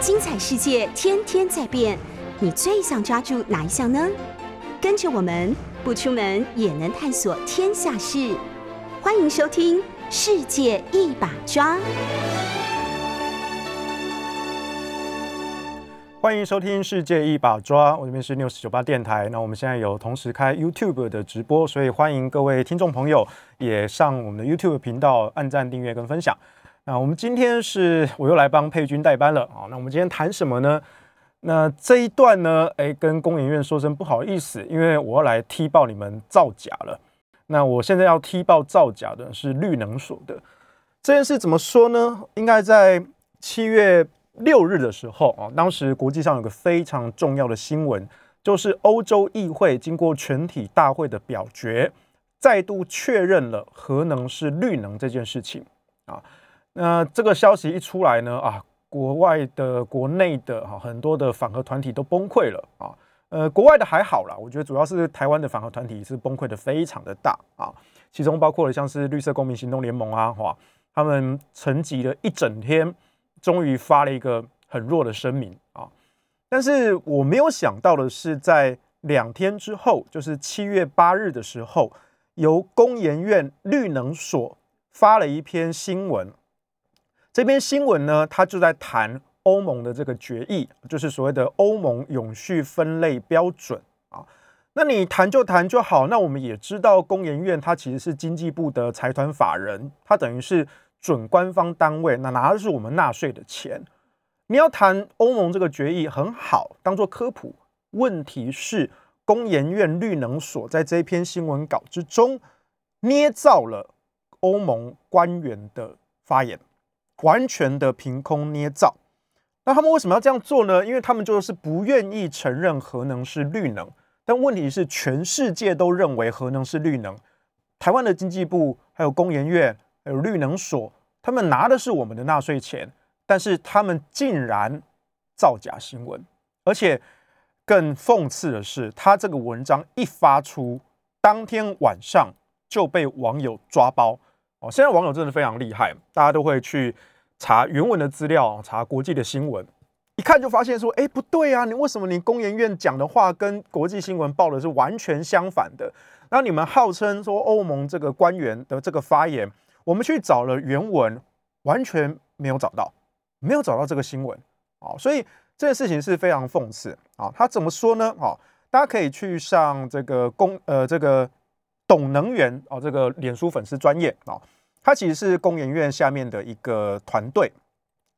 精彩世界天天在变，你最想抓住哪一项呢？跟着我们不出门也能探索天下事，欢迎收听《世界一把抓》。欢迎收听《世界一把抓》，我这边是 News 九八电台。那我们现在有同时开 YouTube 的直播，所以欢迎各位听众朋友也上我们的 YouTube 频道按赞、订阅跟分享。那我们今天是我又来帮佩君代班了啊。那我们今天谈什么呢？那这一段呢，哎，跟工研院说声不好意思，因为我要来踢爆你们造假了。那我现在要踢爆造假的是绿能所的这件事，怎么说呢？应该在七月六日的时候啊，当时国际上有个非常重要的新闻，就是欧洲议会经过全体大会的表决，再度确认了核能是绿能这件事情啊。那这个消息一出来呢，啊，国外的、国内的哈，很多的反核团体都崩溃了啊。呃，国外的还好啦，我觉得主要是台湾的反核团体是崩溃的非常的大啊。其中包括了像是绿色公民行动联盟啊，哈，他们沉寂了一整天，终于发了一个很弱的声明啊。但是我没有想到的是，在两天之后，就是七月八日的时候，由工研院绿能所发了一篇新闻。这篇新闻呢，它就在谈欧盟的这个决议，就是所谓的欧盟永续分类标准啊。那你谈就谈就好。那我们也知道，工研院它其实是经济部的财团法人，它等于是准官方单位，那拿的是我们纳税的钱。你要谈欧盟这个决议很好，当做科普。问题是，工研院绿能所在这篇新闻稿之中捏造了欧盟官员的发言。完全的凭空捏造，那他们为什么要这样做呢？因为他们就是不愿意承认核能是绿能。但问题是，全世界都认为核能是绿能。台湾的经济部、还有工研院、还有绿能所，他们拿的是我们的纳税钱，但是他们竟然造假新闻。而且更讽刺的是，他这个文章一发出，当天晚上就被网友抓包。哦，现在网友真的非常厉害，大家都会去查原文的资料，查国际的新闻，一看就发现说，哎，不对啊，你为什么你工研院讲的话跟国际新闻报的是完全相反的？那你们号称说欧盟这个官员的这个发言，我们去找了原文，完全没有找到，没有找到这个新闻，哦，所以这件事情是非常讽刺啊。他怎么说呢？哦，大家可以去上这个公呃这个。懂能源哦，这个脸书粉丝专业啊，它其实是工研院下面的一个团队，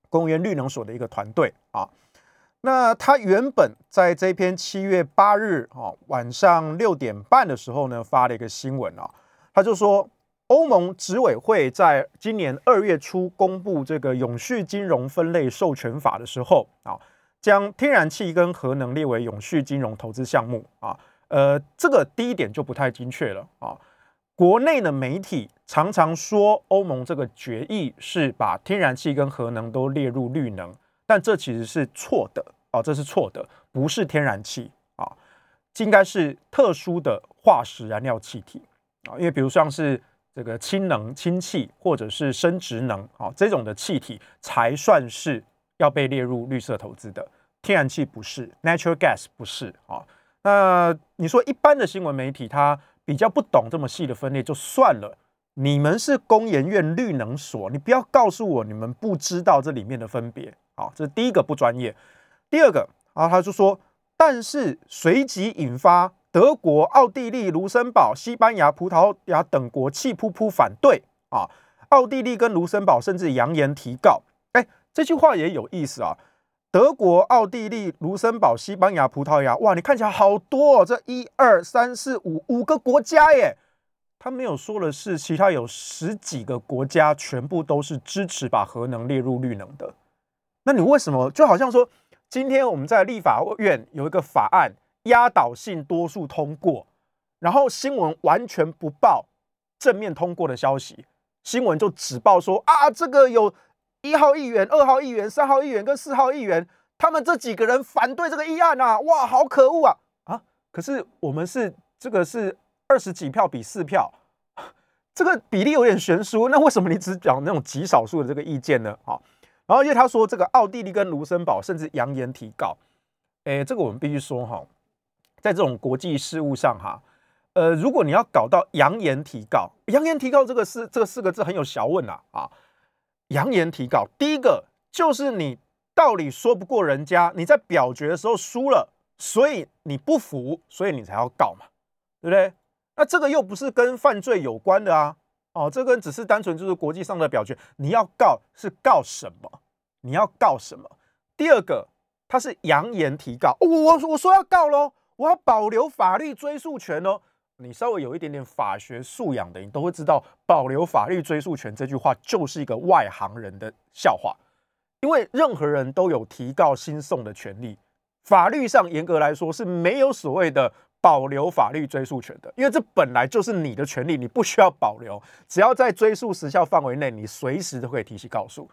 工研绿能所的一个团队啊。那他原本在这篇七月八日啊晚上六点半的时候呢，发了一个新闻啊，他就说欧盟执委会在今年二月初公布这个永续金融分类授权法的时候啊，将天然气跟核能列为永续金融投资项目啊。呃，这个第一点就不太精确了啊。国内的媒体常常说欧盟这个决议是把天然气跟核能都列入绿能，但这其实是错的啊，这是错的，不是天然气啊，应该是特殊的化石燃料气体啊，因为比如像是这个氢能、氢气或者是生殖能啊这种的气体才算是要被列入绿色投资的，天然气不是，natural gas 不是啊。那你说一般的新闻媒体，它比较不懂这么细的分类，就算了。你们是工研院绿能所，你不要告诉我你们不知道这里面的分别。好，这是第一个不专业。第二个啊，他就说，但是随即引发德国、奥地利、卢森堡、西班牙、葡萄牙等国气扑扑反对啊。奥地利跟卢森堡甚至扬言提告。哎，这句话也有意思啊。德国、奥地利、卢森堡、西班牙、葡萄牙，哇，你看起来好多哦，这一二三四五五个国家耶。他没有说的是，其他有十几个国家全部都是支持把核能列入绿能的。那你为什么就好像说，今天我们在立法院有一个法案压倒性多数通过，然后新闻完全不报正面通过的消息，新闻就只报说啊，这个有。一号议员、二号议员、三号议员跟四号议员，他们这几个人反对这个议案啊！哇，好可恶啊！啊，可是我们是这个是二十几票比四票，这个比例有点悬殊。那为什么你只讲那种极少数的这个意见呢？啊，然后因为他说这个奥地利跟卢森堡甚至扬言提告，哎，这个我们必须说哈，在这种国际事务上哈，呃，如果你要搞到扬言提告，扬言提告这个四这四个字很有学问呐啊，扬言提告，第一个就是你道理说不过人家，你在表决的时候输了，所以你不服，所以你才要告嘛，对不对？那这个又不是跟犯罪有关的啊。哦，这个只是单纯就是国际上的表决，你要告是告什么？你要告什么？第二个，他是扬言提告，我我我说要告喽，我要保留法律追诉权哦。你稍微有一点点法学素养的，你都会知道，保留法律追诉权这句话就是一个外行人的笑话，因为任何人都有提告新送的权利，法律上严格来说是没有所谓的。保留法律追诉权的，因为这本来就是你的权利，你不需要保留，只要在追诉时效范围内，你随时都可以提起告诉。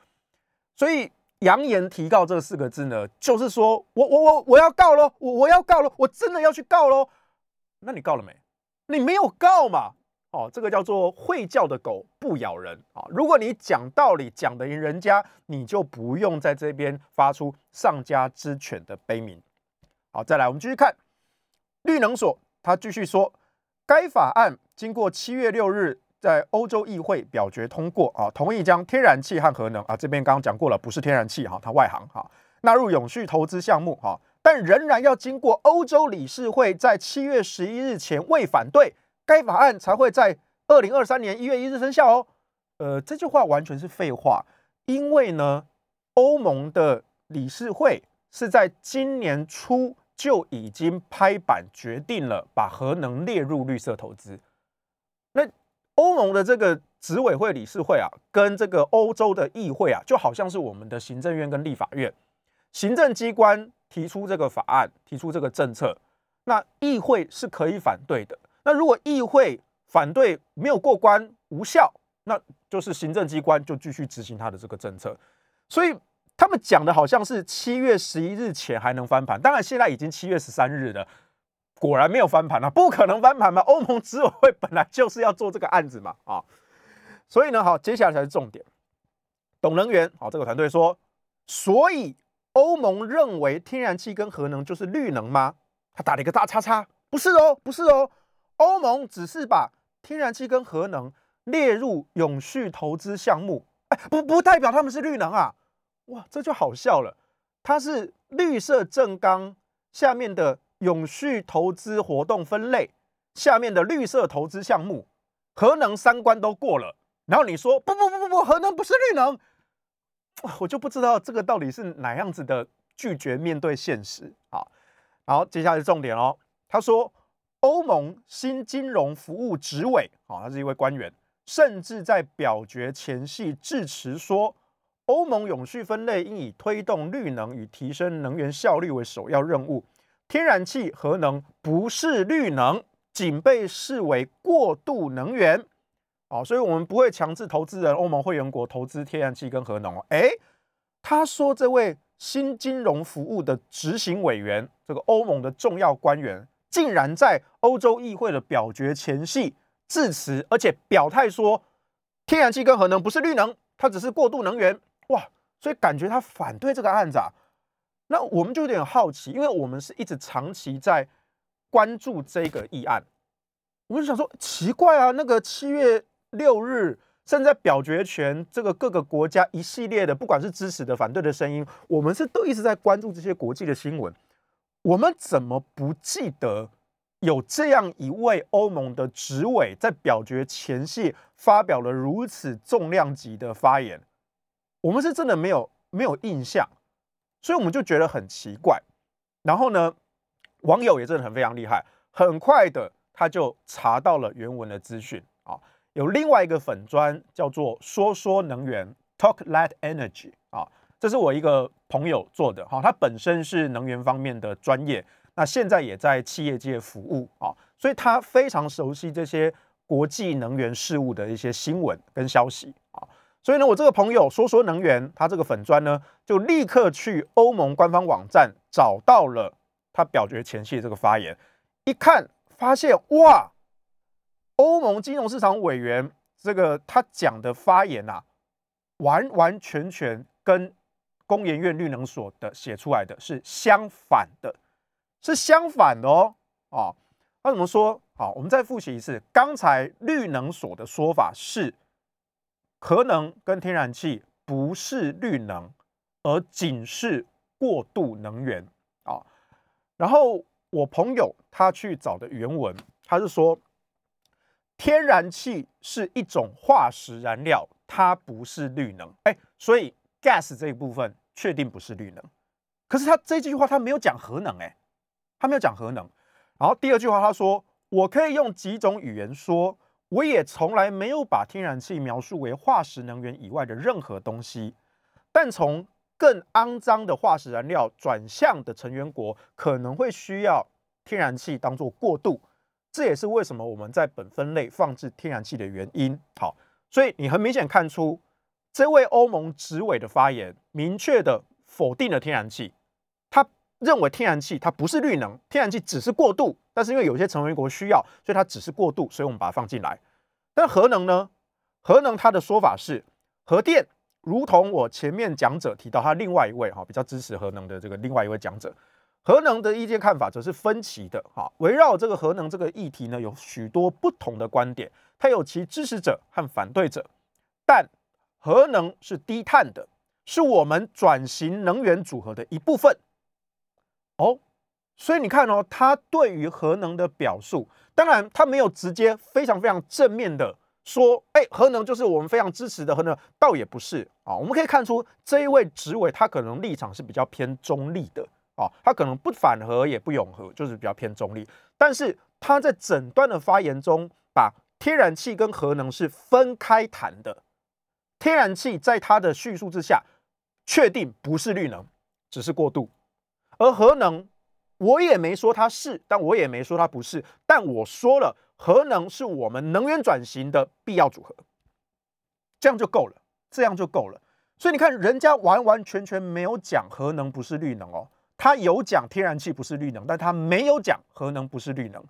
所以扬言提告这四个字呢，就是说我我我我要告喽，我我要告喽，我真的要去告喽。那你告了没？你没有告嘛？哦，这个叫做会叫的狗不咬人啊。如果你讲道理讲得赢人家，你就不用在这边发出上家之犬的悲鸣。好，再来我们继续看。绿能所他继续说，该法案经过七月六日在欧洲议会表决通过啊，同意将天然气和核能啊这边刚刚讲过了，不是天然气哈，它外行哈，纳入永续投资项目哈，但仍然要经过欧洲理事会在七月十一日前未反对，该法案才会在二零二三年一月一日生效哦。呃，这句话完全是废话，因为呢，欧盟的理事会是在今年初。就已经拍板决定了把核能列入绿色投资。那欧盟的这个执委会理事会啊，跟这个欧洲的议会啊，就好像是我们的行政院跟立法院，行政机关提出这个法案，提出这个政策，那议会是可以反对的。那如果议会反对没有过关无效，那就是行政机关就继续执行他的这个政策。所以。他们讲的好像是七月十一日前还能翻盘，当然现在已经七月十三日了，果然没有翻盘啊，不可能翻盘嘛！欧盟执委会本来就是要做这个案子嘛，啊，所以呢，好，接下来才是重点。懂能源，好，这个团队说，所以欧盟认为天然气跟核能就是绿能吗？他打了一个大叉叉，不是哦，不是哦，欧盟只是把天然气跟核能列入永续投资项目，哎，不不代表他们是绿能啊。哇，这就好笑了。它是绿色正纲下面的永续投资活动分类下面的绿色投资项目，核能三关都过了。然后你说不不不不不，核能不是绿能，我就不知道这个到底是哪样子的拒绝面对现实啊。然后接下来重点哦，他说欧盟新金融服务执委啊，他是一位官员，甚至在表决前夕致辞说。欧盟永续分类应以推动绿能与提升能源效率为首要任务。天然气、核能不是绿能，仅被视为过渡能源。哦，所以我们不会强制投资人、欧盟会员国投资天然气跟核能哦。哎，他说这位新金融服务的执行委员，这个欧盟的重要官员，竟然在欧洲议会的表决前夕致辞，而且表态说，天然气跟核能不是绿能，它只是过渡能源。哇，所以感觉他反对这个案子啊，那我们就有点好奇，因为我们是一直长期在关注这个议案，我们就想说奇怪啊，那个七月六日甚至在表决权，这个各个国家一系列的，不管是支持的、反对的声音，我们是都一直在关注这些国际的新闻，我们怎么不记得有这样一位欧盟的执委在表决前夕发表了如此重量级的发言？我们是真的没有没有印象，所以我们就觉得很奇怪。然后呢，网友也真的很非常厉害，很快的他就查到了原文的资讯啊。有另外一个粉砖叫做“说说能源 ”（Talk Let Energy） 啊，这是我一个朋友做的哈，他本身是能源方面的专业，那现在也在企业界服务啊，所以他非常熟悉这些国际能源事务的一些新闻跟消息啊。所以呢，我这个朋友说说能源，他这个粉砖呢，就立刻去欧盟官方网站找到了他表决前夕这个发言，一看发现哇，欧盟金融市场委员这个他讲的发言呐，完完全全跟工研院绿能所的写出来的是相反的，是相反的哦。哦，他怎么说？好，我们再复习一次。刚才绿能所的说法是，核能跟天然气不是绿能，而仅是过渡能源啊。然后我朋友他去找的原文，他是说，天然气是一种化石燃料，它不是绿能。哎，所以 gas 这一部分确定不是绿能。可是他这句话他没有讲核能，哎，他没有讲核能。然后第二句话他说，我可以用几种语言说，我也从来没有把天然气描述为化石能源以外的任何东西，但从更肮脏的化石燃料转向的成员国可能会需要天然气当做过渡，这也是为什么我们在本分类放置天然气的原因。好，所以你很明显看出这位欧盟执委的发言，明确的否定了天然气。他认为天然气它不是绿能，天然气只是过渡，但是因为有些成员国需要，所以它只是过渡，所以我们把它放进来。但核能呢？核能它的说法是核电。如同我前面讲者提到，他另外一位哈比较支持核能的这个另外一位讲者，核能的意见看法则是分歧的哈。围绕这个核能这个议题呢，有许多不同的观点，它有其支持者和反对者。但核能是低碳的，是我们转型能源组合的一部分。哦，所以你看哦，他对于核能的表述，当然他没有直接非常非常正面的。说，哎，核能就是我们非常支持的核能，倒也不是啊。我们可以看出这一位执委他可能立场是比较偏中立的啊，他可能不反核也不永和，就是比较偏中立。但是他在整段的发言中，把天然气跟核能是分开谈的。天然气在他的叙述之下，确定不是绿能，只是过渡。而核能，我也没说它是，但我也没说它不是，但我说了。核能是我们能源转型的必要组合，这样就够了，这样就够了。所以你看，人家完完全全没有讲核能不是绿能哦，他有讲天然气不是绿能，但他没有讲核能不是绿能。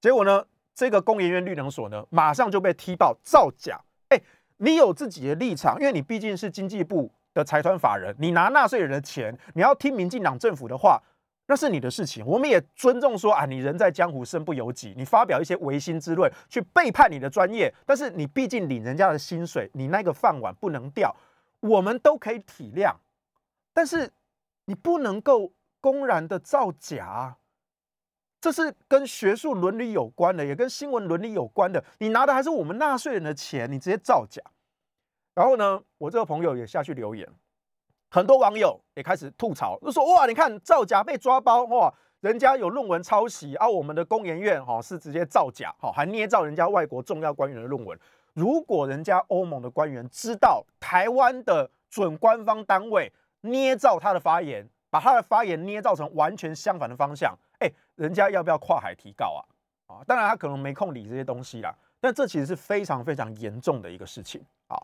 结果呢，这个工研院绿能所呢，马上就被踢爆造假。哎，你有自己的立场，因为你毕竟是经济部的财团法人，你拿纳税人的钱，你要听民进党政府的话。那是你的事情，我们也尊重说啊，你人在江湖身不由己，你发表一些违心之论，去背叛你的专业，但是你毕竟领人家的薪水，你那个饭碗不能掉，我们都可以体谅，但是你不能够公然的造假，这是跟学术伦理有关的，也跟新闻伦理有关的，你拿的还是我们纳税人的钱，你直接造假，然后呢，我这个朋友也下去留言。很多网友也开始吐槽，就说：“哇，你看造假被抓包，哇，人家有论文抄袭，而我们的工研院哈是直接造假，哈还捏造人家外国重要官员的论文。如果人家欧盟的官员知道台湾的准官方单位捏造他的发言，把他的发言捏造成完全相反的方向，哎，人家要不要跨海提告啊？啊，当然他可能没空理这些东西啦，但这其实是非常非常严重的一个事情啊。”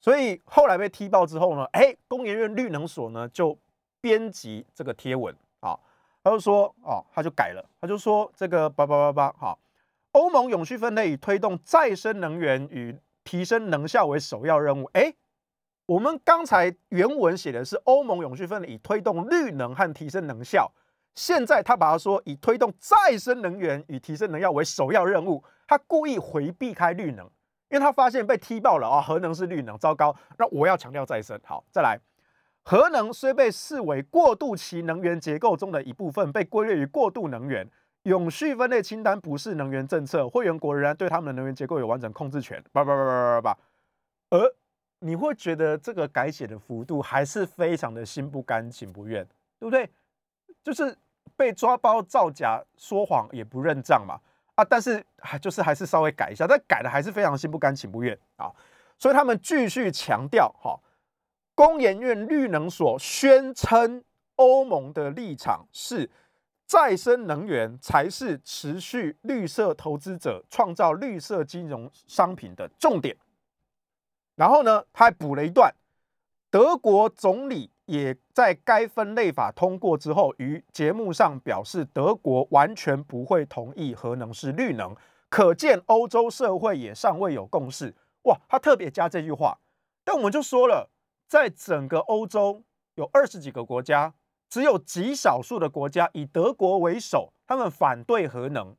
所以后来被踢爆之后呢，哎，工研院绿能所呢就编辑这个贴文啊，他就说哦，他就改了，他就说这个八八八八好，欧盟永续分类以推动再生能源与提升能效为首要任务。哎，我们刚才原文写的是欧盟永续分类以推动绿能和提升能效，现在他把它说以推动再生能源与提升能效为首要任务，他故意回避开绿能。因为他发现被踢爆了啊，核能是绿能，糟糕！那我要强调再生。好，再来，核能虽被视为过渡期能源结构中的一部分，被归类于过渡能源，永续分类清单不是能源政策，会员国仍然对他们的能源结构有完整控制权。叭叭叭叭叭叭。而你会觉得这个改写的幅度还是非常的心不甘情不愿，对不对？就是被抓包造假、说谎也不认账嘛。啊，但是还就是还是稍微改一下，但改的还是非常心不甘情不愿啊，所以他们继续强调哈，工研院绿能所宣称欧盟的立场是再生能源才是持续绿色投资者创造绿色金融商品的重点，然后呢，他还补了一段，德国总理。也在该分类法通过之后，于节目上表示，德国完全不会同意核能是绿能，可见欧洲社会也尚未有共识。哇，他特别加这句话，但我们就说了，在整个欧洲，有二十几个国家，只有极少数的国家以德国为首，他们反对核能，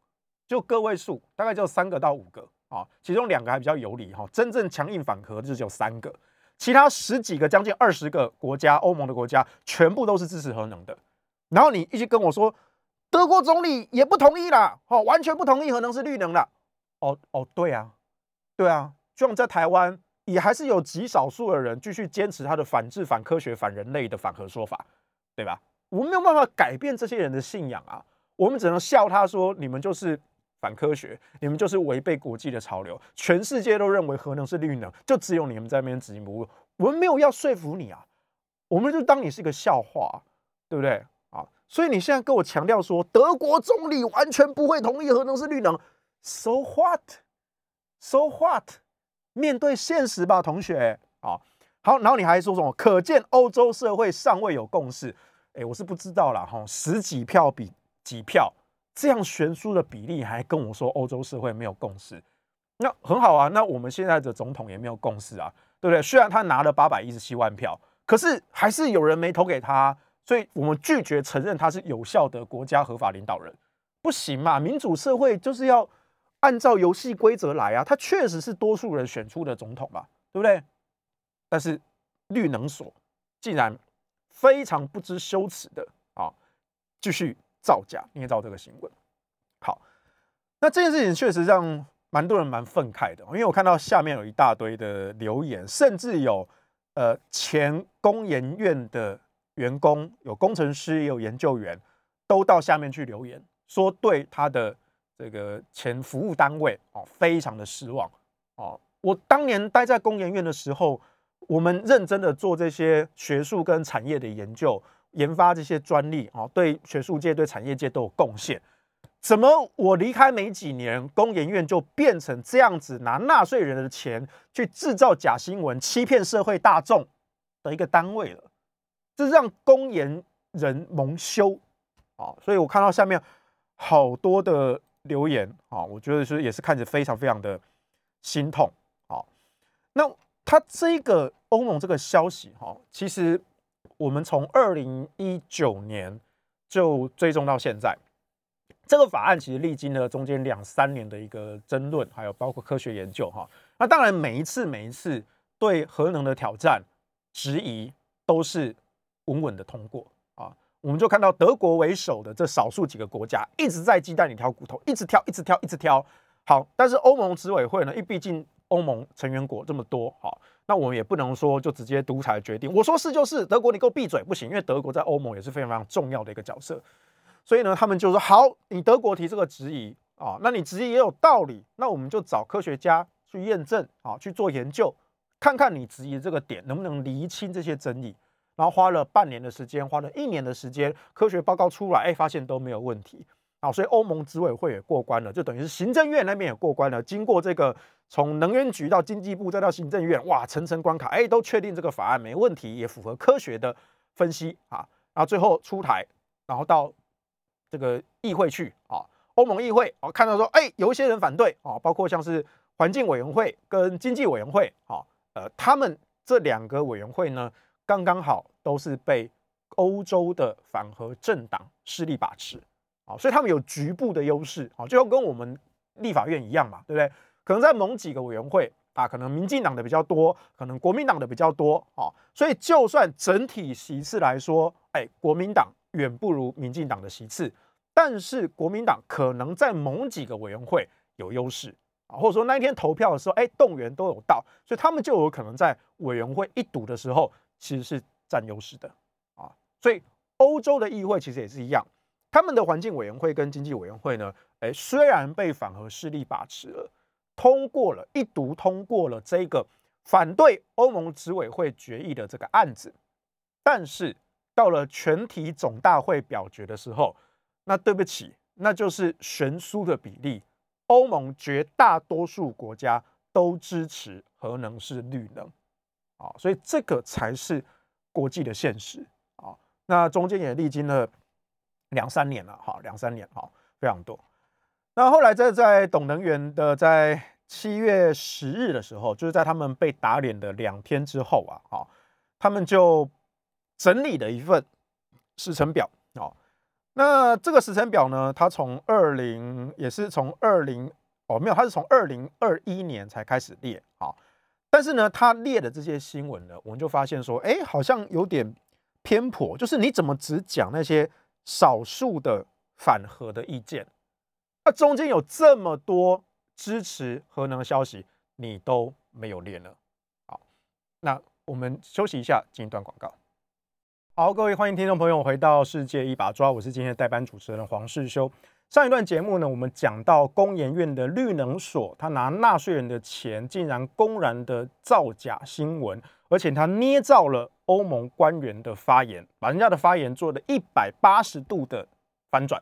就个位数，大概就三个到五个啊，其中两个还比较有理哈，真正强硬反核就只有三个，其他十几个将近二十个国家，欧盟的国家全部都是支持核能的。然后你一直跟我说，德国总理也不同意啦，哦，完全不同意核能是绿能了。哦哦，对啊，对啊，就像在台湾。也还是有极少数的人继续坚持他的反智、反科学、反人类的反核说法，对吧？我们没有办法改变这些人的信仰啊，我们只能笑他说：“你们就是反科学，你们就是违背国际的潮流，全世界都认为核能是绿能，就只有你们在那边执迷不悟。”我们没有要说服你啊，我们就当你是一个笑话，对不对啊？所以你现在跟我强调说德国总理完全不会同意核能是绿能，so what？so what？面对现实吧，同学啊，好，然后你还说什么？可见欧洲社会尚未有共识。哎，我是不知道啦，哈，十几票比几票这样悬殊的比例，还跟我说欧洲社会没有共识，那很好啊。那我们现在的总统也没有共识啊，对不对？虽然他拿了八百一十七万票，可是还是有人没投给他，所以我们拒绝承认他是有效的国家合法领导人，不行嘛？民主社会就是要。按照游戏规则来啊，他确实是多数人选出的总统嘛，对不对？但是绿能所竟然非常不知羞耻的啊，继续造假捏造这个新闻。好，那这件事情确实让蛮多人蛮愤慨的，因为我看到下面有一大堆的留言，甚至有呃前工研院的员工、有工程师、也有研究员，都到下面去留言，说对他的。这个前服务单位哦，非常的失望哦。我当年待在工研院的时候，我们认真的做这些学术跟产业的研究，研发这些专利哦，对学术界、对产业界都有贡献。怎么我离开没几年，工研院就变成这样子，拿纳税人的钱去制造假新闻，欺骗社会大众的一个单位了？这让工研人蒙羞啊！所以我看到下面好多的。留言啊，我觉得是也是看着非常非常的心痛啊。那他这个欧盟这个消息哈，其实我们从二零一九年就追踪到现在，这个法案其实历经了中间两三年的一个争论，还有包括科学研究哈。那当然每一次每一次对核能的挑战质疑都是稳稳的通过啊。我们就看到德国为首的这少数几个国家一直在鸡蛋里挑骨头，一直挑，一直挑，一直挑。好，但是欧盟执委会呢？因为毕竟欧盟成员国这么多，好，那我们也不能说就直接独裁决定。我说是就是，德国你给我闭嘴不行，因为德国在欧盟也是非常非常重要的一个角色。所以呢，他们就说好，你德国提这个质疑啊，那你质疑也有道理，那我们就找科学家去验证啊，去做研究，看看你质疑这个点能不能厘清这些争议。然后花了半年的时间，花了一年的时间，科学报告出来，哎，发现都没有问题啊，所以欧盟执委会也过关了，就等于是行政院那边也过关了。经过这个从能源局到经济部再到行政院，哇，层层关卡，哎，都确定这个法案没问题，也符合科学的分析啊。然后最后出台，然后到这个议会去啊，欧盟议会啊，看到说，哎，有一些人反对啊，包括像是环境委员会跟经济委员会啊，呃，他们这两个委员会呢。刚刚好都是被欧洲的反核政党势力把持，啊，所以他们有局部的优势，啊，就跟我们立法院一样嘛，对不对？可能在某几个委员会啊，可能民进党的比较多，可能国民党的比较多，啊，所以就算整体席次来说，哎，国民党远不如民进党的席次，但是国民党可能在某几个委员会有优势，啊，或者说那一天投票的时候，哎，动员都有到，所以他们就有可能在委员会一堵的时候。其实是占优势的啊，所以欧洲的议会其实也是一样，他们的环境委员会跟经济委员会呢，哎，虽然被反核势力把持了，通过了一读通过了这个反对欧盟执委会决议的这个案子，但是到了全体总大会表决的时候，那对不起，那就是悬殊的比例，欧盟绝大多数国家都支持核能是绿能。啊，所以这个才是国际的现实啊。那中间也历经了两三年了，哈，两三年哈，非常多。那后来在在董能源的在七月十日的时候，就是在他们被打脸的两天之后啊，哈，他们就整理了一份时程表哦。那这个时程表呢，它从二零也是从二零哦没有，它是从二零二一年才开始列啊。但是呢，他列的这些新闻呢，我们就发现说，哎，好像有点偏颇，就是你怎么只讲那些少数的反核的意见，那中间有这么多支持核能的消息，你都没有列呢？好，那我们休息一下，进一段广告。好，各位欢迎听众朋友回到《世界一把抓》，我是今天的代班主持人黄世修。上一段节目呢，我们讲到工研院的绿能所，他拿纳税人的钱，竟然公然的造假新闻，而且他捏造了欧盟官员的发言，把人家的发言做了一百八十度的翻转，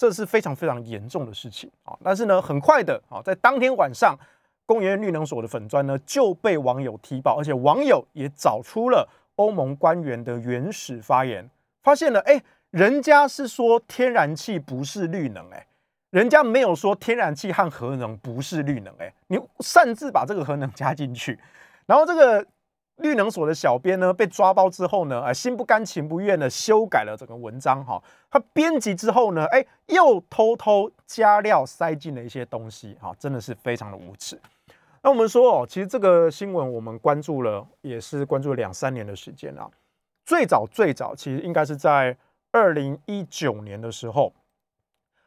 这是非常非常严重的事情啊。但是呢，很快的啊，在当天晚上，公园绿能所的粉砖呢就被网友踢爆，而且网友也找出了欧盟官员的原始发言，发现了哎。人家是说天然气不是绿能，哎，人家没有说天然气和核能不是绿能，哎，你擅自把这个核能加进去，然后这个绿能所的小编呢被抓包之后呢，啊，心不甘情不愿的修改了整个文章，哈，他编辑之后呢，哎，又偷偷加料塞进了一些东西，哈，真的是非常的无耻。那我们说哦，其实这个新闻我们关注了，也是关注了两三年的时间啊，最早最早其实应该是在。二零一九年的时候，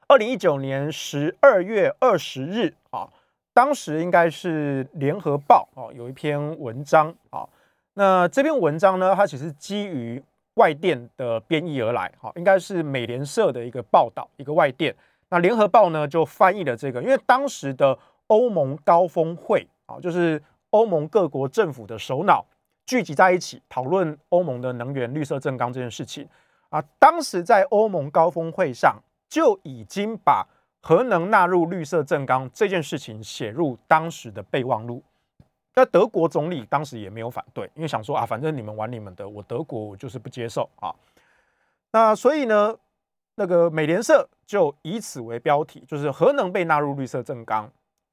二零一九年十二月二十日啊，当时应该是联合报啊有一篇文章啊，那这篇文章呢，它其实基于外电的编译而来，哈，应该是美联社的一个报道，一个外电。那联合报呢就翻译了这个，因为当时的欧盟高峰会啊，就是欧盟各国政府的首脑聚集在一起讨论欧盟的能源绿色正纲这件事情。啊，当时在欧盟高峰会上就已经把核能纳入绿色正纲这件事情写入当时的备忘录。那德国总理当时也没有反对，因为想说啊，反正你们玩你们的，我德国我就是不接受啊。那所以呢，那个美联社就以此为标题，就是核能被纳入绿色政纲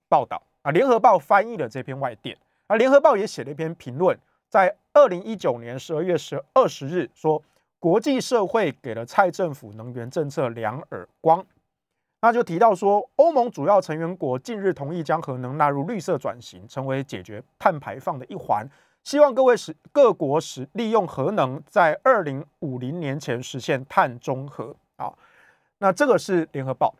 报道啊。联合报翻译了这篇外电，啊，联合报也写了一篇评论，在二零一九年十二月十二十日说。国际社会给了蔡政府能源政策两耳光，那就提到说，欧盟主要成员国近日同意将核能纳入绿色转型，成为解决碳排放的一环。希望各位使各国使利用核能，在二零五零年前实现碳中和啊。那这个是联合报。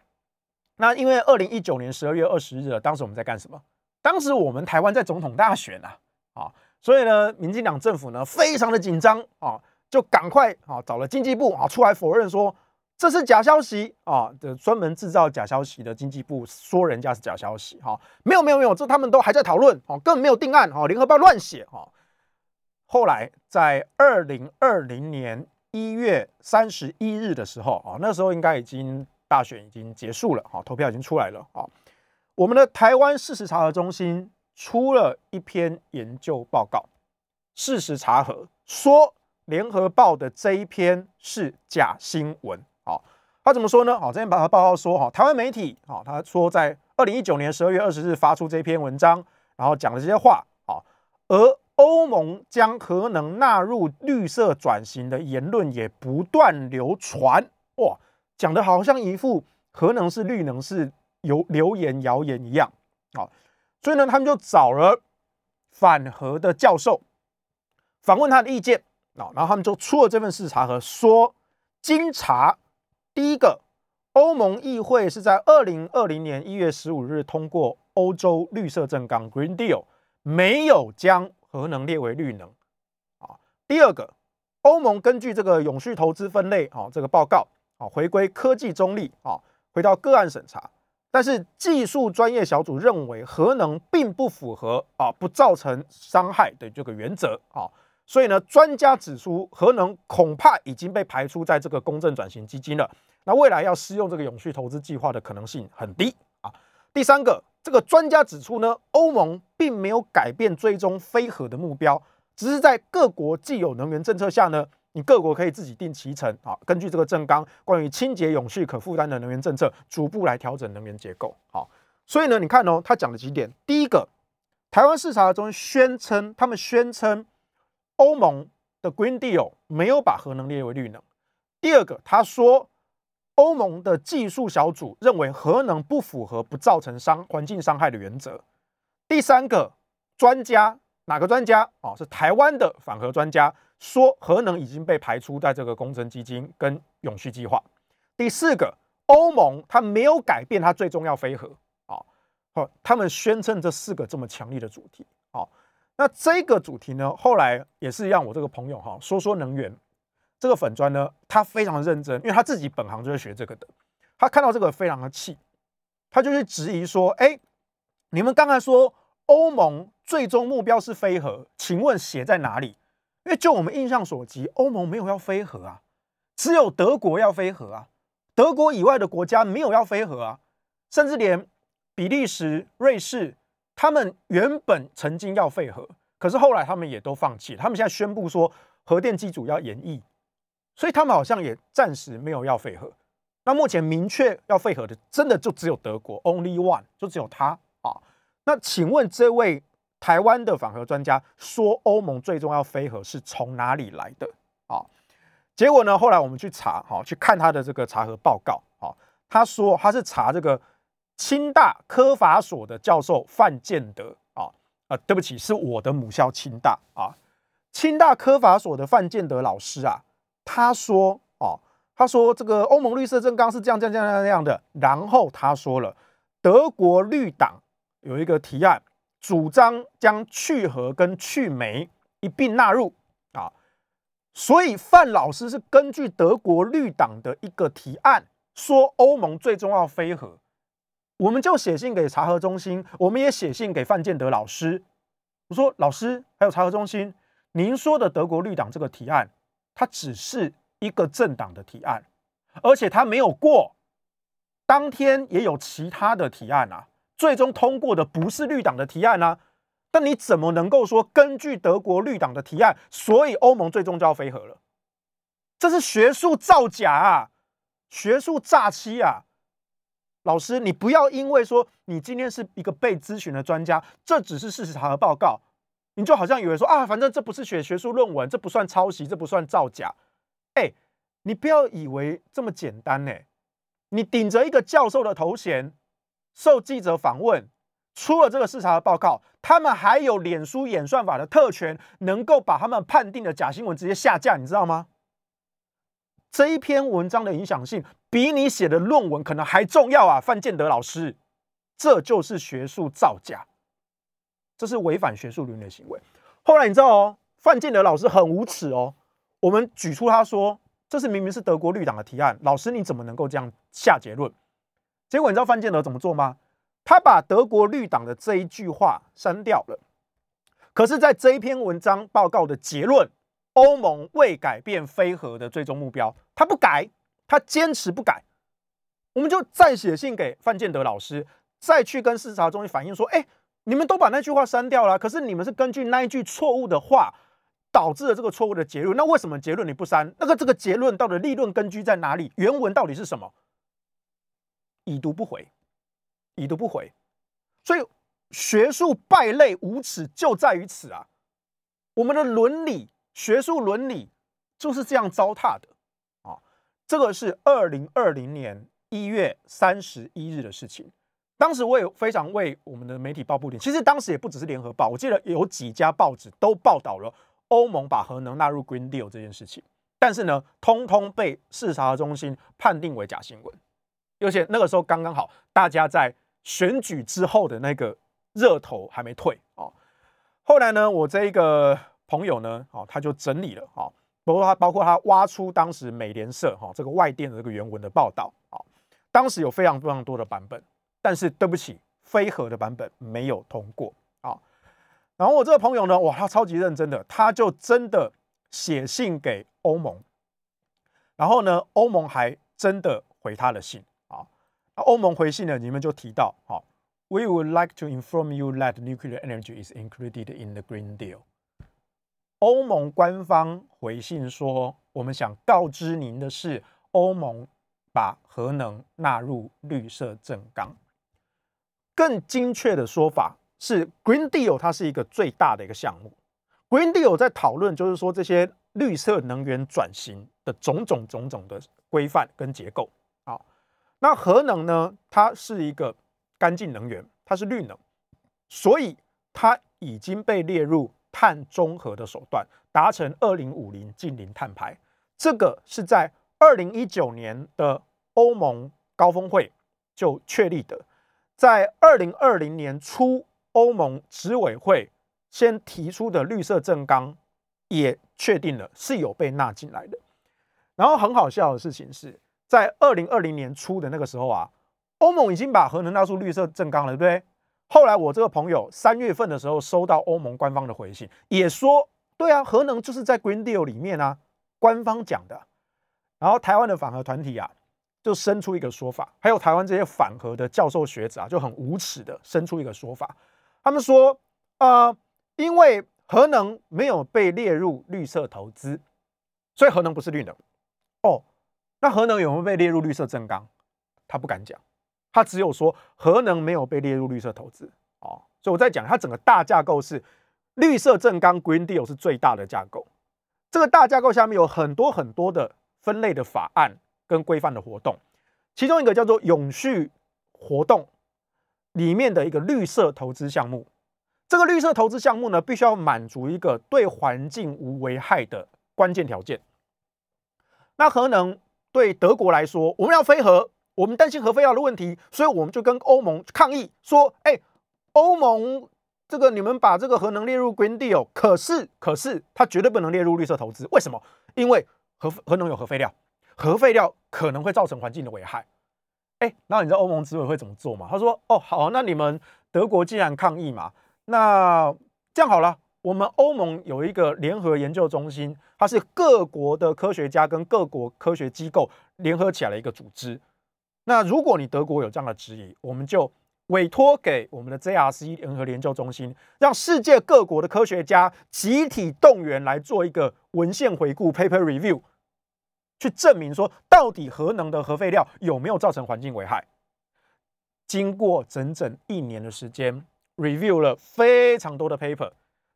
那因为二零一九年十二月二十日，当时我们在干什么？当时我们台湾在总统大选啊，啊，所以呢，民进党政府呢非常的紧张啊。就赶快啊，找了经济部啊出来否认说这是假消息啊，的专门制造假消息的经济部说人家是假消息哈，没有没有没有，这他们都还在讨论哦，根本没有定案哦，联合报乱写哈。后来在二零二零年一月三十一日的时候啊，那时候应该已经大选已经结束了哈，投票已经出来了啊，我们的台湾事实查核中心出了一篇研究报告，事实查核说。联合报的这一篇是假新闻，好，他怎么说呢？好，这边把他报告说，哈，台湾媒体，好，他说在二零一九年十二月二十日发出这篇文章，然后讲了这些话，好，而欧盟将核能纳入绿色转型的言论也不断流传，哇，讲的好像一副核能是绿能是有流言谣言一样，好，所以呢，他们就找了反核的教授访问他的意见。然后他们就出了这份视察和说，经查，第一个，欧盟议会是在二零二零年一月十五日通过欧洲绿色政纲 （Green Deal），没有将核能列为绿能。啊，第二个，欧盟根据这个永续投资分类啊这个报告啊，回归科技中立啊，回到个案审查，但是技术专业小组认为核能并不符合啊不造成伤害的这个原则啊。所以呢，专家指出，核能恐怕已经被排除在这个公正转型基金了。那未来要适用这个永续投资计划的可能性很低啊。第三个，这个专家指出呢，欧盟并没有改变追踪非核的目标，只是在各国既有能源政策下呢，你各国可以自己定其程啊，根据这个正纲关于清洁、永续、可负担的能源政策，逐步来调整能源结构。好，所以呢，你看哦，他讲了几点。第一个，台湾视察中宣称，他们宣称。欧盟的 Green Deal 没有把核能列为绿能。第二个，他说欧盟的技术小组认为核能不符合不造成伤环境伤害的原则。第三个，专家哪个专家哦？是台湾的反核专家说核能已经被排除在这个工程基金跟永续计划。第四个，欧盟它没有改变它最终要非核啊，好，他们宣称这四个这么强烈的主题，好，那这个主题呢，后来也是让我这个朋友哈说说能源这个粉砖呢，他非常认真，因为他自己本行就是学这个的，他看到这个非常的气，他就去质疑说，哎，你们刚才说欧盟最终目标是非核，请问写在哪里？因为就我们印象所及，欧盟没有要非核啊，只有德国要非核啊。德国以外的国家没有要飞核啊，甚至连比利时、瑞士，他们原本曾经要废核，可是后来他们也都放弃。他们现在宣布说核电机组要延役，所以他们好像也暂时没有要废核。那目前明确要废核的，真的就只有德国，Only One，就只有他啊。那请问这位台湾的反核专家说欧盟最终要飞核是从哪里来的啊？结果呢？后来我们去查，哈，去看他的这个查核报告，哈，他说他是查这个清大科法所的教授范建德，啊，啊，对不起，是我的母校清大啊，清大科法所的范建德老师啊，他说，哦，他说这个欧盟绿色政纲是这样这样这样这样的，然后他说了，德国绿党有一个提案，主张将去核跟去煤一并纳入。啊。所以范老师是根据德国绿党的一个提案，说欧盟最终要飞核，我们就写信给查核中心，我们也写信给范建德老师，我说老师还有查核中心，您说的德国绿党这个提案，它只是一个政党的提案，而且它没有过，当天也有其他的提案啊，最终通过的不是绿党的提案啊。但你怎么能够说根据德国绿党的提案，所以欧盟最终就要飞核了？这是学术造假啊，学术诈欺啊！老师，你不要因为说你今天是一个被咨询的专家，这只是事实查核报告，你就好像以为说啊，反正这不是写学术论文，这不算抄袭，这不算造假。哎，你不要以为这么简单呢！你顶着一个教授的头衔，受记者访问。出了这个视察的报告，他们还有脸书演算法的特权，能够把他们判定的假新闻直接下架，你知道吗？这一篇文章的影响性比你写的论文可能还重要啊，范建德老师，这就是学术造假，这是违反学术伦理的行为。后来你知道哦，范建德老师很无耻哦，我们举出他说这是明明是德国绿党的提案，老师你怎么能够这样下结论？结果你知道范建德怎么做吗？他把德国绿党的这一句话删掉了，可是，在这一篇文章报告的结论，欧盟未改变非核的最终目标，他不改，他坚持不改。我们就再写信给范建德老师，再去跟视察中心反映说：，哎，你们都把那句话删掉了，可是你们是根据那一句错误的话导致了这个错误的结论，那为什么结论你不删？那个这个结论到底立论根据在哪里？原文到底是什么？已读不回。已读不回，所以学术败类无耻就在于此啊！我们的伦理、学术伦理就是这样糟蹋的啊！这个是二零二零年一月三十一日的事情。当时我也非常为我们的媒体抱不平。其实当时也不只是联合报，我记得有几家报纸都报道了欧盟把核能纳入 Green Deal 这件事情，但是呢，通通被视察中心判定为假新闻。而且那个时候刚刚好，大家在选举之后的那个热头还没退啊。后来呢，我这一个朋友呢，哦，他就整理了啊，包括他包括他挖出当时美联社哈这个外电的这个原文的报道啊，当时有非常非常多的版本，但是对不起，非核的版本没有通过啊。然后我这个朋友呢，哇，他超级认真的，他就真的写信给欧盟，然后呢，欧盟还真的回他的信啊。欧盟回信呢，你们就提到，好，We would like to inform you that nuclear energy is included in the Green Deal。欧盟官方回信说，我们想告知您的是，欧盟把核能纳入绿色政纲。更精确的说法是，Green Deal 它是一个最大的一个项目。Green Deal 在讨论，就是说这些绿色能源转型的种种种种的规范跟结构。好，那核能呢？它是一个干净能源，它是绿能，所以它已经被列入碳中和的手段，达成二零五零近零碳排。这个是在二零一九年的欧盟高峰会就确立的，在二零二零年初，欧盟执委会先提出的绿色正纲。也确定了是有被纳进来的，然后很好笑的事情是在二零二零年初的那个时候啊，欧盟已经把核能纳入绿色正纲了，对不对？后来我这个朋友三月份的时候收到欧盟官方的回信，也说对啊，核能就是在 Green Deal 里面啊，官方讲的。然后台湾的反核团体啊，就生出一个说法，还有台湾这些反核的教授学者啊，就很无耻的生出一个说法，他们说啊，因为。核能没有被列入绿色投资，所以核能不是绿能。哦，那核能有没有被列入绿色正纲？他不敢讲，他只有说核能没有被列入绿色投资。哦，所以我在讲，它整个大架构是绿色正纲 （Green Deal） 是最大的架构。这个大架构下面有很多很多的分类的法案跟规范的活动，其中一个叫做永续活动里面的一个绿色投资项目。这个绿色投资项目呢，必须要满足一个对环境无危害的关键条件。那核能对德国来说，我们要飞核，我们担心核废料的问题，所以我们就跟欧盟抗议说：“哎，欧盟这个你们把这个核能列入 Green Deal，可是可是它绝对不能列入绿色投资。为什么？因为核核能有核废料，核废料可能会造成环境的危害。”哎，然后你知道欧盟执委会怎么做吗？他说：“哦，好，那你们德国既然抗议嘛。”那这样好了，我们欧盟有一个联合研究中心，它是各国的科学家跟各国科学机构联合起来的一个组织。那如果你德国有这样的质疑，我们就委托给我们的 JRC 联合研究中心，让世界各国的科学家集体动员来做一个文献回顾 （paper review），去证明说到底核能的核废料有没有造成环境危害。经过整整一年的时间。review 了非常多的 paper，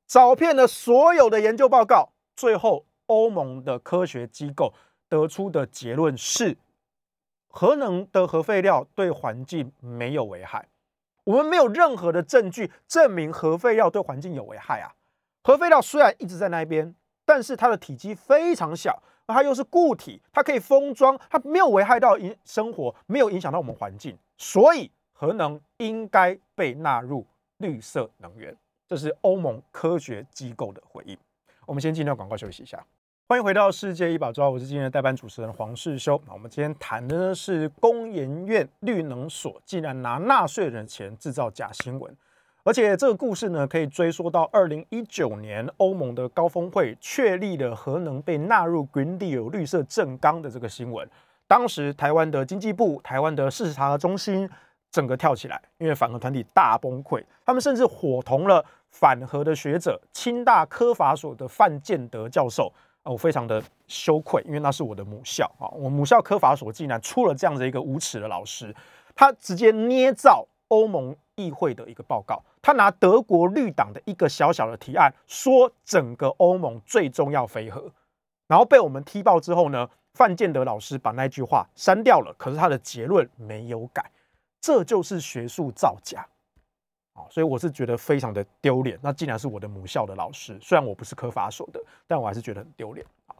找遍了所有的研究报告，最后欧盟的科学机构得出的结论是，核能的核废料对环境没有危害。我们没有任何的证据证明核废料对环境有危害啊！核废料虽然一直在那边，但是它的体积非常小，那它又是固体，它可以封装，它没有危害到影生活，没有影响到我们环境，所以核能应该被纳入。绿色能源，这是欧盟科学机构的回应。我们先进段广告休息一下。欢迎回到世界一把抓，我是今天的代班主持人黄世修。那我们今天谈的呢是工研院绿能所竟然拿纳税人的钱制造假新闻，而且这个故事呢可以追溯到二零一九年欧盟的高峰会确立了核能被纳入 Green Deal 绿色正纲的这个新闻。当时台湾的经济部、台湾的事实查核中心。整个跳起来，因为反核团体大崩溃，他们甚至伙同了反核的学者，清大科法所的范建德教授啊，我非常的羞愧，因为那是我的母校啊，我母校科法所竟然出了这样子一个无耻的老师，他直接捏造欧盟议会的一个报告，他拿德国绿党的一个小小的提案，说整个欧盟最终要飞核，然后被我们踢爆之后呢，范建德老师把那句话删掉了，可是他的结论没有改。这就是学术造假啊！所以我是觉得非常的丢脸。那既然是我的母校的老师，虽然我不是科法所的，但我还是觉得很丢脸啊。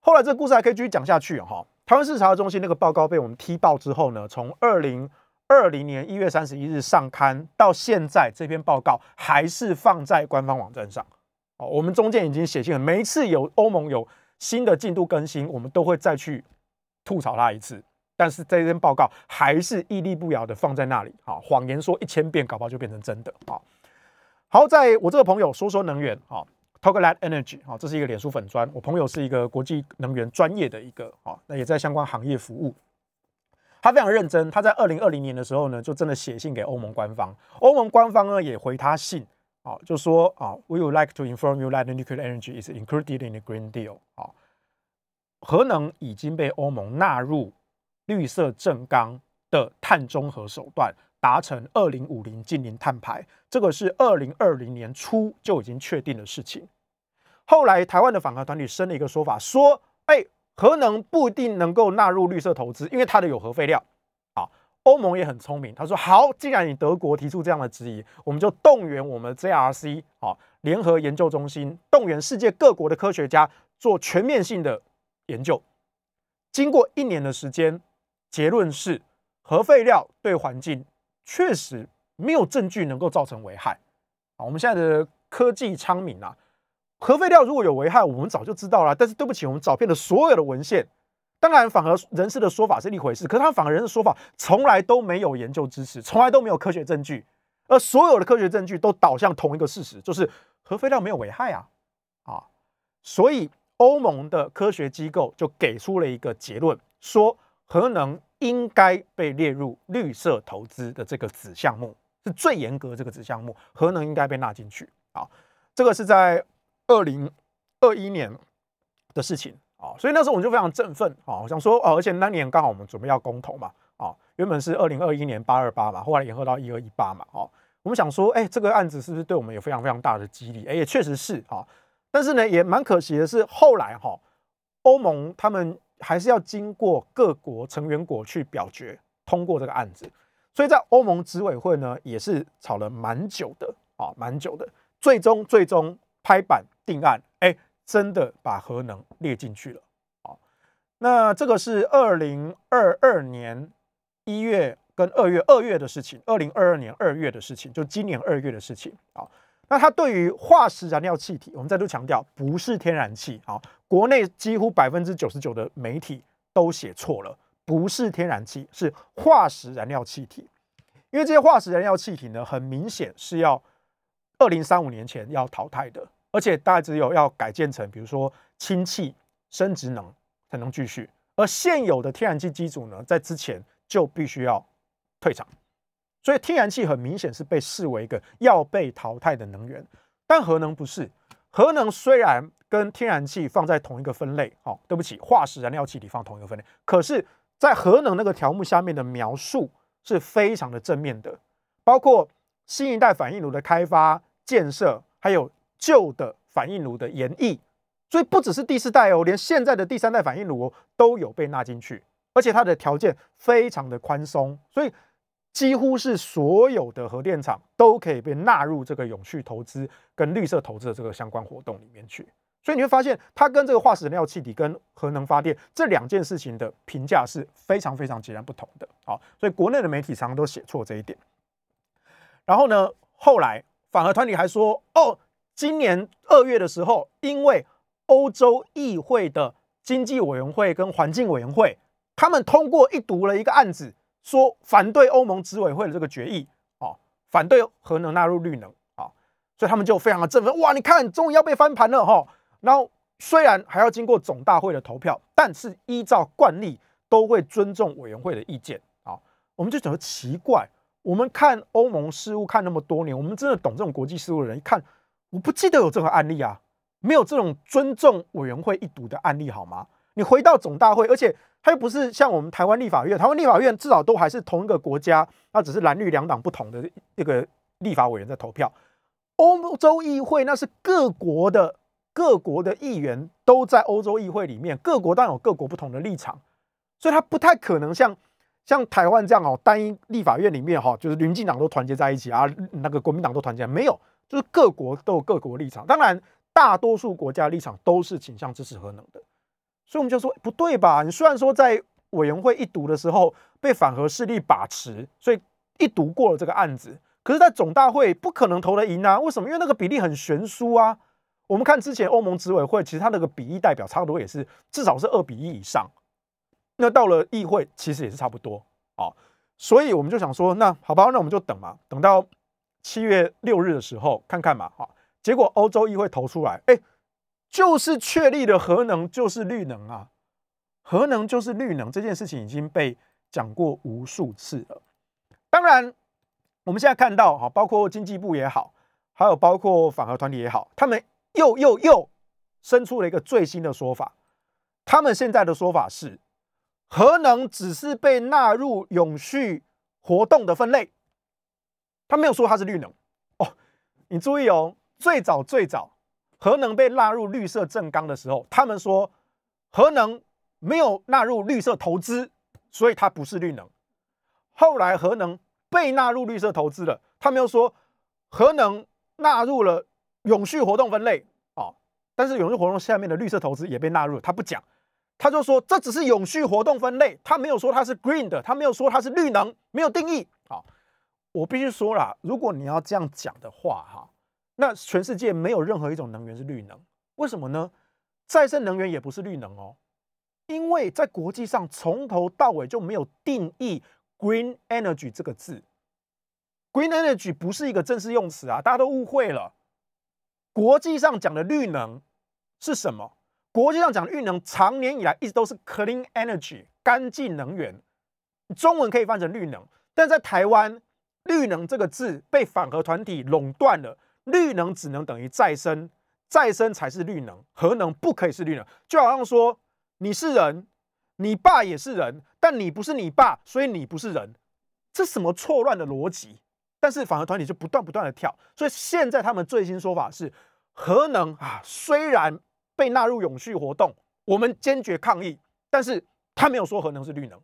后来这个故事还可以继续讲下去哈。台湾市查核中心那个报告被我们踢爆之后呢，从二零二零年一月三十一日上刊到现在，这篇报告还是放在官方网站上哦。我们中间已经写信了，每一次有欧盟有新的进度更新，我们都会再去吐槽他一次。但是这篇报告还是屹立不摇的放在那里，啊，谎言说一千遍，搞不好就变成真的，啊。好，在我这个朋友说说能源，啊，Talk Light Energy，啊，这是一个脸书粉专，我朋友是一个国际能源专业的一个，啊，那也在相关行业服务，他非常认真，他在二零二零年的时候呢，就真的写信给欧盟官方，欧盟官方呢也回他信，啊，就说啊，We would like to inform you that nuclear energy is included in the Green Deal，啊，核能已经被欧盟纳入。绿色正纲的碳中和手段，达成二零五零近零碳排，这个是二零二零年初就已经确定的事情。后来台湾的反核团体生了一个说法，说，哎，核能不一定能够纳入绿色投资，因为它的有核废料。啊，欧盟也很聪明，他说，好，既然你德国提出这样的质疑，我们就动员我们 JRC 啊联合研究中心，动员世界各国的科学家做全面性的研究。经过一年的时间，结论是核废料对环境确实没有证据能够造成危害。啊，我们现在的科技昌明啊。核废料如果有危害，我们早就知道了。但是对不起，我们找遍了所有的文献，当然反核人士的说法是一回事，可是他反核人的说法从来都没有研究支持，从来都没有科学证据，而所有的科学证据都导向同一个事实，就是核废料没有危害啊啊！所以欧盟的科学机构就给出了一个结论，说核能应该被列入绿色投资的这个子项目，是最严格这个子项目，核能应该被纳进去啊。这个是在。二零二一年的事情。啊，所以那时候我们就非常振奋啊，我想说哦，而且那年刚好我们准备要公投嘛啊，原本是二零二一年八二八嘛，后来延后到一二一八嘛哦，我们想说，哎，这个案子是不是对我们有非常非常大的激励？哎，也确实是啊，但是呢，也蛮可惜的是，后来哈，欧盟他们还是要经过各国成员国去表决通过这个案子，所以在欧盟执委会呢，也是吵了蛮久的啊，蛮久的，最终最终拍板。定案，哎，真的把核能列进去了，好，那这个是二零二二年一月跟二月二月的事情，二零二二年二月的事情，就今年二月的事情，啊，那它对于化石燃料气体，我们再度强调，不是天然气，啊，国内几乎百分之九十九的媒体都写错了，不是天然气，是化石燃料气体，因为这些化石燃料气体呢，很明显是要二零三五年前要淘汰的。而且大概只有要改建成，比如说氢气、生殖能才能继续，而现有的天然气机组呢，在之前就必须要退场。所以天然气很明显是被视为一个要被淘汰的能源，但核能不是。核能虽然跟天然气放在同一个分类，哦，对不起，化石燃料气体放同一个分类，可是，在核能那个条目下面的描述是非常的正面的，包括新一代反应炉的开发建设，还有。旧的反应炉的延役，所以不只是第四代哦，连现在的第三代反应炉都有被纳进去，而且它的条件非常的宽松，所以几乎是所有的核电厂都可以被纳入这个永续投资跟绿色投资的这个相关活动里面去。所以你会发现，它跟这个化石燃料气体跟核能发电这两件事情的评价是非常非常截然不同的。好，所以国内的媒体常常都写错这一点。然后呢，后来反核团体还说，哦。今年二月的时候，因为欧洲议会的经济委员会跟环境委员会，他们通过一读了一个案子，说反对欧盟执委会的这个决议，哦，反对核能纳入绿能，啊，所以他们就非常的振奋，哇，你看，终于要被翻盘了哈。然后虽然还要经过总大会的投票，但是依照惯例都会尊重委员会的意见，啊，我们就觉得奇怪，我们看欧盟事务看那么多年，我们真的懂这种国际事务的人一看。我不记得有这个案例啊，没有这种尊重委员会一读的案例好吗？你回到总大会，而且它又不是像我们台湾立法院，台湾立法院至少都还是同一个国家，那只是蓝绿两党不同的这个立法委员在投票。欧洲议会那是各国的各国的议员都在欧洲议会里面，各国当然有各国不同的立场，所以它不太可能像像台湾这样哦，单一立法院里面哈，就是民进党都团结在一起啊，那个国民党都团结，没有。就是各国都有各国立场，当然大多数国家立场都是倾向支持核能的，所以我们就说不对吧？你虽然说在委员会一读的时候被反核势力把持，所以一读过了这个案子，可是，在总大会不可能投得赢啊？为什么？因为那个比例很悬殊啊。我们看之前欧盟执委会，其实它那个比例代表差不多也是至少是二比一以上，那到了议会其实也是差不多啊。所以我们就想说，那好吧，那我们就等嘛，等到。七月六日的时候，看看嘛，哈，结果欧洲议会投出来，哎，就是确立的核能就是绿能啊，核能就是绿能这件事情已经被讲过无数次了。当然，我们现在看到，哈，包括经济部也好，还有包括反核团体也好，他们又又又生出了一个最新的说法，他们现在的说法是，核能只是被纳入永续活动的分类。他没有说它是绿能哦，你注意哦，最早最早核能被纳入绿色正纲的时候，他们说核能没有纳入绿色投资，所以它不是绿能。后来核能被纳入绿色投资了，他们又说核能纳入了永续活动分类啊，但是永续活动下面的绿色投资也被纳入，他不讲，他就说这只是永续活动分类，他没有说它是 green 的，他没有说它是绿能，没有定义。好，我必须说了，如果你要这样讲的话，哈。那全世界没有任何一种能源是绿能，为什么呢？再生能源也不是绿能哦，因为在国际上从头到尾就没有定义 green energy 这个字，green energy 不是一个正式用词啊，大家都误会了。国际上讲的绿能是什么？国际上讲的绿能，长年以来一直都是 clean energy 干净能源，中文可以翻成绿能，但在台湾，绿能这个字被反核团体垄断了。绿能只能等于再生，再生才是绿能，核能不可以是绿能。就好像说你是人，你爸也是人，但你不是你爸，所以你不是人，这什么错乱的逻辑？但是反核团体就不断不断的跳，所以现在他们最新说法是，核能啊虽然被纳入永续活动，我们坚决抗议，但是他没有说核能是绿能。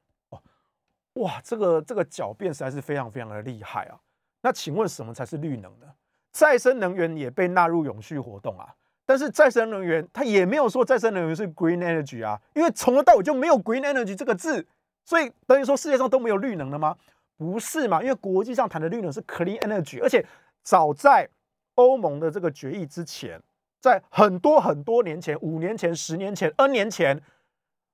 哇，这个这个狡辩实在是非常非常的厉害啊！那请问什么才是绿能呢？再生能源也被纳入永续活动啊，但是再生能源它也没有说再生能源是 green energy 啊，因为从头到尾就没有 green energy 这个字，所以等于说世界上都没有绿能了吗？不是嘛？因为国际上谈的绿能是 clean energy，而且早在欧盟的这个决议之前，在很多很多年前，五年前、十年前、N 年前，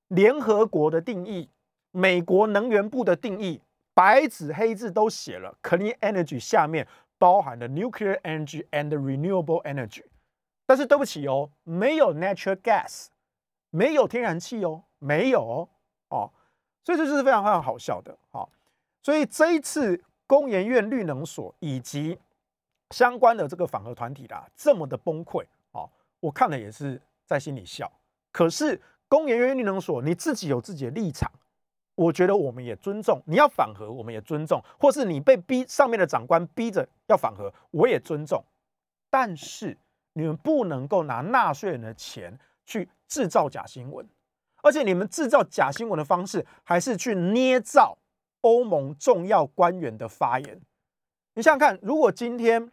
联合国的定义、美国能源部的定义，白纸黑字都写了 clean energy 下面。包含了 nuclear energy and renewable energy，但是对不起哦，没有 natural gas，没有天然气哦，没有哦，所以这就是非常非常好笑的，好，所以这一次工研院绿能所以及相关的这个反核团体啦，这么的崩溃，哦，我看了也是在心里笑。可是工研院绿能所你自己有自己的立场。我觉得我们也尊重你要反核，我们也尊重，或是你被逼上面的长官逼着要反核，我也尊重。但是你们不能够拿纳税人的钱去制造假新闻，而且你们制造假新闻的方式还是去捏造欧盟重要官员的发言。你想想看，如果今天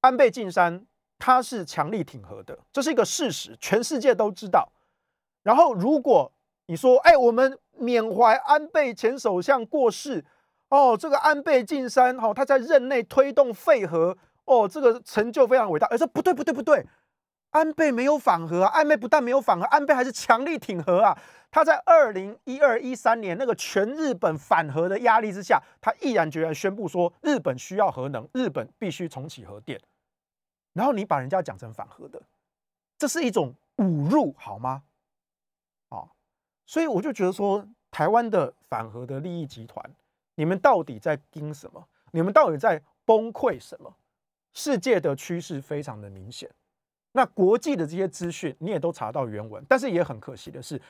安倍晋三他是强力挺核的，这是一个事实，全世界都知道。然后如果你说，哎，我们。缅怀安倍前首相过世哦，这个安倍晋三哈，他在任内推动废核哦，这个成就非常伟大。而说不对不对不对，安倍没有反核啊，安倍不但没有反核，安倍还是强力挺核啊。他在二零一二一三年那个全日本反核的压力之下，他毅然决然宣布说，日本需要核能，日本必须重启核电。然后你把人家讲成反核的，这是一种侮辱，好吗？所以我就觉得说，台湾的反核的利益集团，你们到底在盯什么？你们到底在崩溃什么？世界的趋势非常的明显，那国际的这些资讯你也都查到原文，但是也很可惜的是，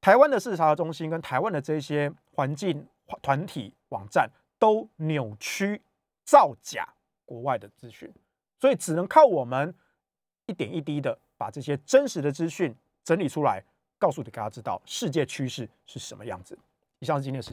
台湾的视察中心跟台湾的这些环境团体网站都扭曲造假国外的资讯，所以只能靠我们一点一滴的把这些真实的资讯整理出来。告诉你大家知道世界趋势是什么样子。以上是今天的事。